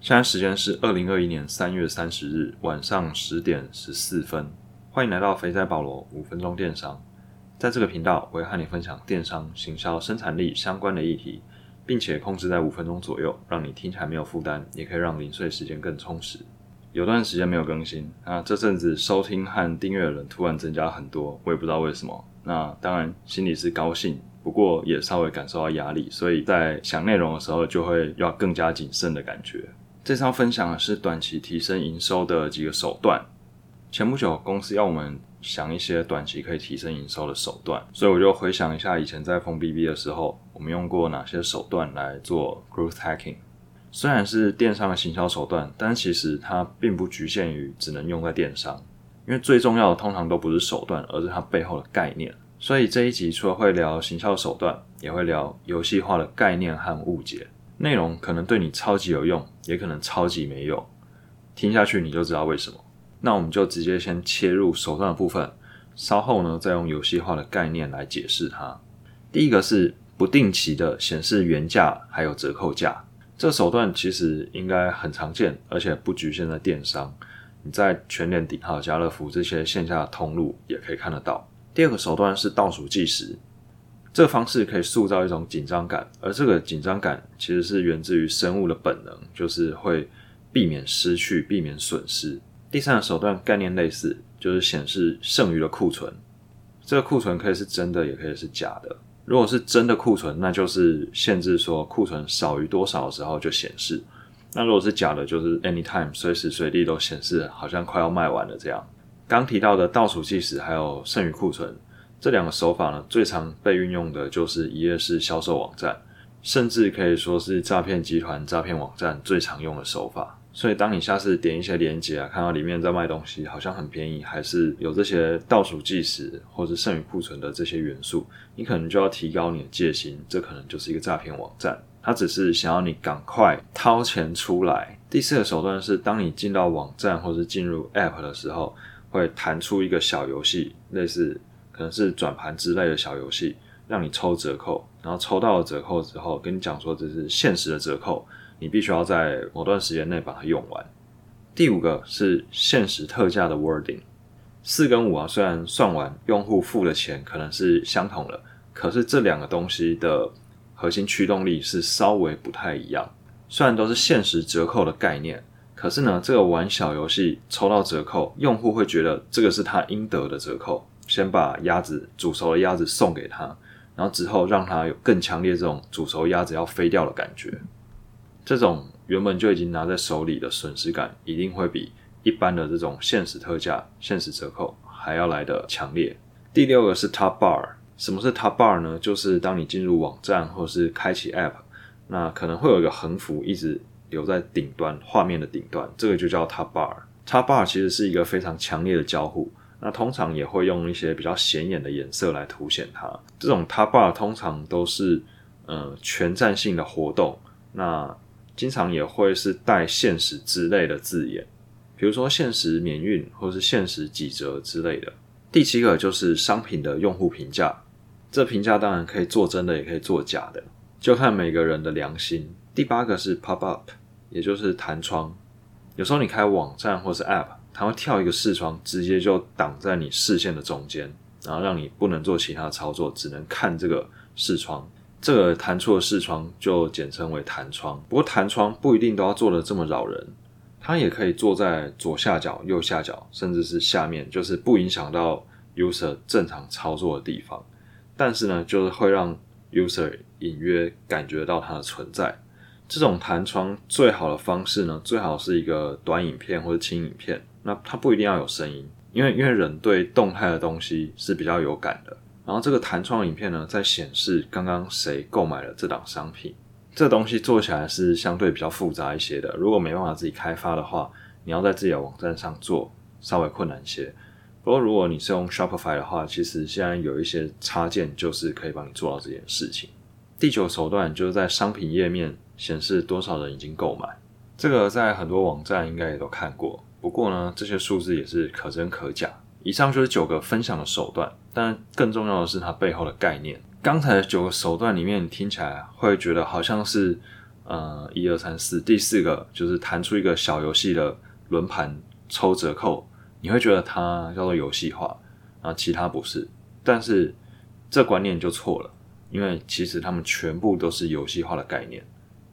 现在时间是二零二一年三月三十日晚上十点十四分。欢迎来到肥仔保罗五分钟电商。在这个频道，我会和你分享电商、行销、生产力相关的议题，并且控制在五分钟左右，让你听起来没有负担，也可以让零碎时间更充实。有段时间没有更新那，这阵子收听和订阅的人突然增加很多，我也不知道为什么。那当然心里是高兴，不过也稍微感受到压力，所以在想内容的时候就会要更加谨慎的感觉。这次要分享的是短期提升营收的几个手段。前不久公司要我们想一些短期可以提升营收的手段，所以我就回想一下以前在封 BB 的时候，我们用过哪些手段来做 growth hacking。虽然是电商的行销手段，但其实它并不局限于只能用在电商，因为最重要的通常都不是手段，而是它背后的概念。所以这一集除了会聊行销手段，也会聊游戏化的概念和误解。内容可能对你超级有用，也可能超级没用。听下去你就知道为什么。那我们就直接先切入手段的部分，稍后呢再用游戏化的概念来解释它。第一个是不定期的显示原价还有折扣价，这手段其实应该很常见，而且不局限在电商，你在全联、顶号、家乐福这些线下通路也可以看得到。第二个手段是倒数计时，这个方式可以塑造一种紧张感，而这个紧张感其实是源自于生物的本能，就是会避免失去、避免损失。第三个手段概念类似，就是显示剩余的库存。这个库存可以是真的，也可以是假的。如果是真的库存，那就是限制说库存少于多少的时候就显示；那如果是假的，就是 anytime 随时随地都显示，好像快要卖完了这样。刚提到的倒数计时还有剩余库存这两个手法呢，最常被运用的就是一页式销售网站，甚至可以说是诈骗集团、诈骗网站最常用的手法。所以，当你下次点一些链接啊，看到里面在卖东西，好像很便宜，还是有这些倒数计时或者剩余库存的这些元素，你可能就要提高你的戒心，这可能就是一个诈骗网站，它只是想要你赶快掏钱出来。第四个手段是，当你进到网站或是进入 App 的时候，会弹出一个小游戏，类似可能是转盘之类的小游戏，让你抽折扣，然后抽到了折扣之后，跟你讲说这是限时的折扣。你必须要在某段时间内把它用完。第五个是限时特价的 wording，四跟五啊，虽然算完用户付的钱可能是相同的，可是这两个东西的核心驱动力是稍微不太一样。虽然都是限时折扣的概念，可是呢，这个玩小游戏抽到折扣，用户会觉得这个是他应得的折扣，先把鸭子煮熟的鸭子送给他，然后之后让他有更强烈这种煮熟鸭子要飞掉的感觉。这种原本就已经拿在手里的损失感，一定会比一般的这种限时特价、限时折扣还要来的强烈。第六个是 Top Bar，什么是 Top Bar 呢？就是当你进入网站或是开启 App，那可能会有一个横幅一直留在顶端画面的顶端，这个就叫 Top Bar。Top Bar 其实是一个非常强烈的交互，那通常也会用一些比较显眼的颜色来凸显它。这种 Top Bar 通常都是呃全站性的活动，那经常也会是带限时之类的字眼，比如说限时免运或是限时几折之类的。第七个就是商品的用户评价，这评价当然可以做真的，也可以做假的，就看每个人的良心。第八个是 pop up，也就是弹窗。有时候你开网站或是 app，它会跳一个视窗，直接就挡在你视线的中间，然后让你不能做其他操作，只能看这个视窗。这个弹出的视窗就简称为弹窗。不过弹窗不一定都要做的这么扰人，它也可以坐在左下角、右下角，甚至是下面，就是不影响到 user 正常操作的地方。但是呢，就是会让 user 隐约感觉到它的存在。这种弹窗最好的方式呢，最好是一个短影片或者轻影片。那它不一定要有声音，因为因为人对动态的东西是比较有感的。然后这个弹窗影片呢，在显示刚刚谁购买了这档商品。这东西做起来是相对比较复杂一些的。如果没办法自己开发的话，你要在自己的网站上做，稍微困难一些。不过如果你是用 Shopify 的话，其实现在有一些插件就是可以帮你做到这件事情。第九手段就是在商品页面显示多少人已经购买。这个在很多网站应该也都看过。不过呢，这些数字也是可真可假。以上就是九个分享的手段，但更重要的是它背后的概念。刚才的九个手段里面，你听起来会觉得好像是，呃，一二三四，第四个就是弹出一个小游戏的轮盘抽折扣，你会觉得它叫做游戏化，啊，其他不是。但是这观念就错了，因为其实他们全部都是游戏化的概念。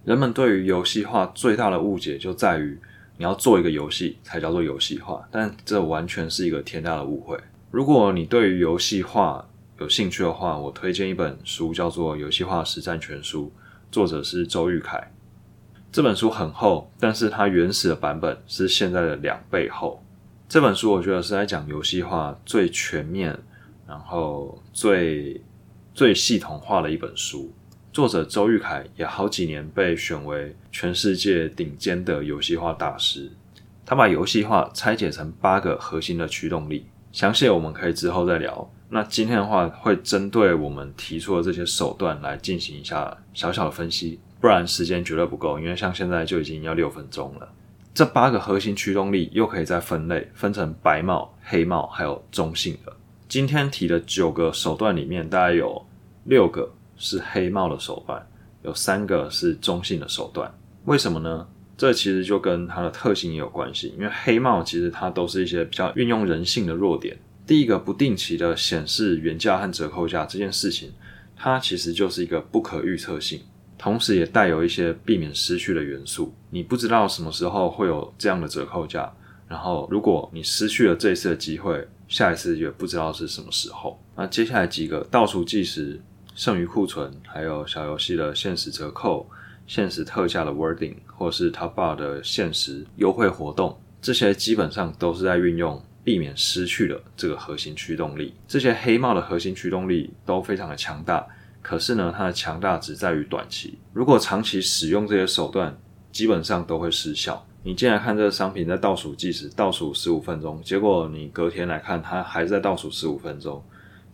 人们对于游戏化最大的误解就在于，你要做一个游戏才叫做游戏化，但这完全是一个天大的误会。如果你对于游戏化有兴趣的话，我推荐一本书，叫做《游戏化实战全书》。作者是周玉凯，这本书很厚，但是它原始的版本是现在的两倍厚。这本书我觉得是在讲游戏化最全面，然后最最系统化的一本书。作者周玉凯也好几年被选为全世界顶尖的游戏化大师。他把游戏化拆解成八个核心的驱动力，详细我们可以之后再聊。那今天的话，会针对我们提出的这些手段来进行一下小小的分析，不然时间绝对不够。因为像现在就已经要六分钟了。这八个核心驱动力又可以再分类，分成白帽、黑帽，还有中性的。今天提的九个手段里面，大概有六个是黑帽的手段，有三个是中性的手段。为什么呢？这其实就跟它的特性也有关系。因为黑帽其实它都是一些比较运用人性的弱点。第一个不定期的显示原价和折扣价这件事情，它其实就是一个不可预测性，同时也带有一些避免失去的元素。你不知道什么时候会有这样的折扣价，然后如果你失去了这一次的机会，下一次也不知道是什么时候。那接下来几个倒数计时、剩余库存，还有小游戏的限时折扣、限时特价的 wording，或是 Top Bar 的限时优惠活动，这些基本上都是在运用。避免失去了这个核心驱动力，这些黑帽的核心驱动力都非常的强大。可是呢，它的强大只在于短期。如果长期使用这些手段，基本上都会失效。你进来看这个商品在倒数计时，倒数十五分钟，结果你隔天来看它还是在倒数十五分钟，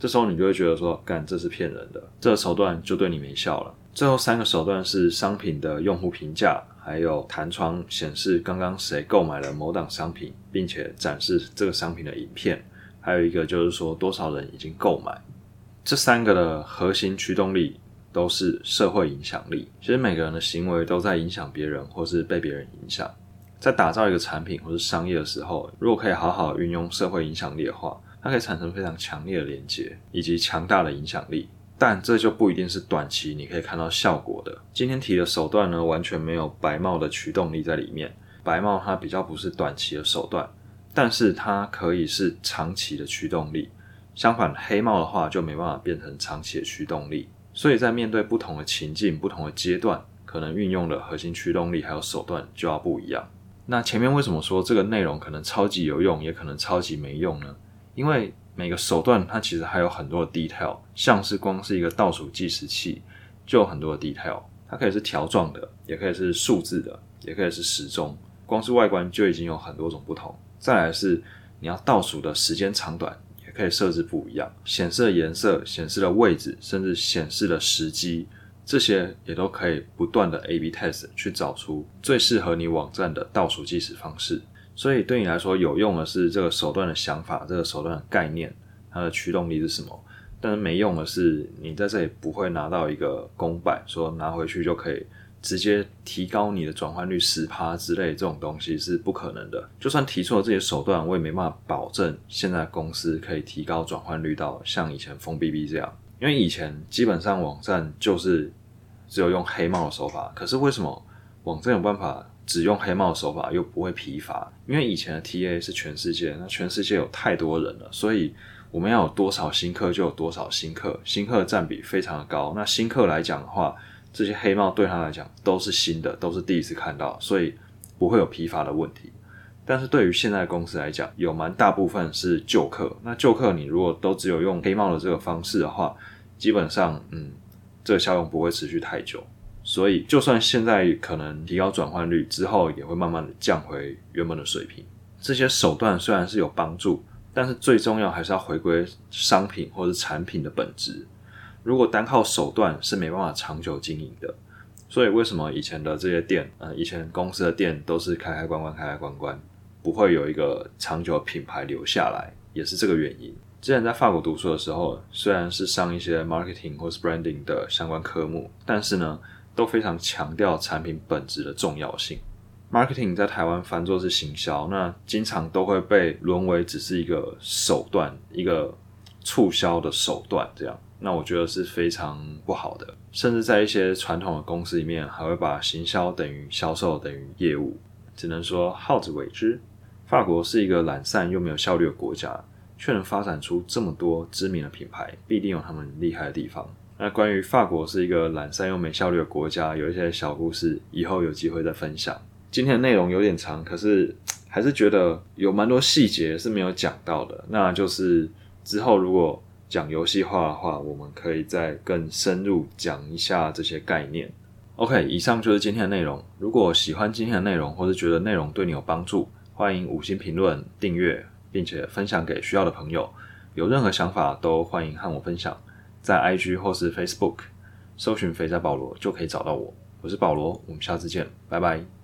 这时候你就会觉得说，干这是骗人的，这个手段就对你没效了。最后三个手段是商品的用户评价。还有弹窗显示刚刚谁购买了某档商品，并且展示这个商品的影片。还有一个就是说多少人已经购买。这三个的核心驱动力都是社会影响力。其实每个人的行为都在影响别人，或是被别人影响。在打造一个产品或是商业的时候，如果可以好好运用社会影响力的话，它可以产生非常强烈的连接以及强大的影响力。但这就不一定是短期你可以看到效果的。今天提的手段呢，完全没有白帽的驱动力在里面。白帽它比较不是短期的手段，但是它可以是长期的驱动力。相反，黑帽的话就没办法变成长期的驱动力。所以在面对不同的情境、不同的阶段，可能运用的核心驱动力还有手段就要不一样。那前面为什么说这个内容可能超级有用，也可能超级没用呢？因为每个手段它其实还有很多的 detail，像是光是一个倒数计时器就有很多的 detail，它可以是条状的，也可以是数字的，也可以是时钟，光是外观就已经有很多种不同。再来是你要倒数的时间长短，也可以设置不一样，显示的颜色、显示的位置，甚至显示的时机，这些也都可以不断的 A/B test 去找出最适合你网站的倒数计时方式。所以对你来说有用的是这个手段的想法，这个手段的概念，它的驱动力是什么？但是没用的是，你在这里不会拿到一个公版，说拿回去就可以直接提高你的转换率十趴之类，这种东西是不可能的。就算提出了这些手段，我也没办法保证现在公司可以提高转换率到像以前封 BB 这样，因为以前基本上网站就是只有用黑帽的手法，可是为什么网站有办法？只用黑帽手法又不会疲乏，因为以前的 TA 是全世界，那全世界有太多人了，所以我们要有多少新客就有多少新客，新客占比非常的高。那新客来讲的话，这些黑帽对他来讲都是新的，都是第一次看到，所以不会有疲乏的问题。但是对于现在公司来讲，有蛮大部分是旧客，那旧客你如果都只有用黑帽的这个方式的话，基本上嗯，这个效用不会持续太久。所以，就算现在可能提高转换率之后，也会慢慢的降回原本的水平。这些手段虽然是有帮助，但是最重要还是要回归商品或者产品的本质。如果单靠手段是没办法长久经营的。所以，为什么以前的这些店，呃，以前公司的店都是开开关关，开开关关，不会有一个长久品牌留下来，也是这个原因。之前在法国读书的时候，虽然是上一些 marketing 或是 branding 的相关科目，但是呢。都非常强调产品本质的重要性。Marketing 在台湾翻作是行销，那经常都会被沦为只是一个手段，一个促销的手段这样。那我觉得是非常不好的，甚至在一些传统的公司里面，还会把行销等于销售等于业务，只能说好自为之。法国是一个懒散又没有效率的国家，却能发展出这么多知名的品牌，必定有他们厉害的地方。那关于法国是一个懒散又没效率的国家，有一些小故事，以后有机会再分享。今天的内容有点长，可是还是觉得有蛮多细节是没有讲到的，那就是之后如果。讲游戏化的话，我们可以再更深入讲一下这些概念。OK，以上就是今天的内容。如果喜欢今天的内容，或是觉得内容对你有帮助，欢迎五星评论、订阅，并且分享给需要的朋友。有任何想法都欢迎和我分享，在 IG 或是 Facebook 搜寻“肥仔保罗”就可以找到我。我是保罗，我们下次见，拜拜。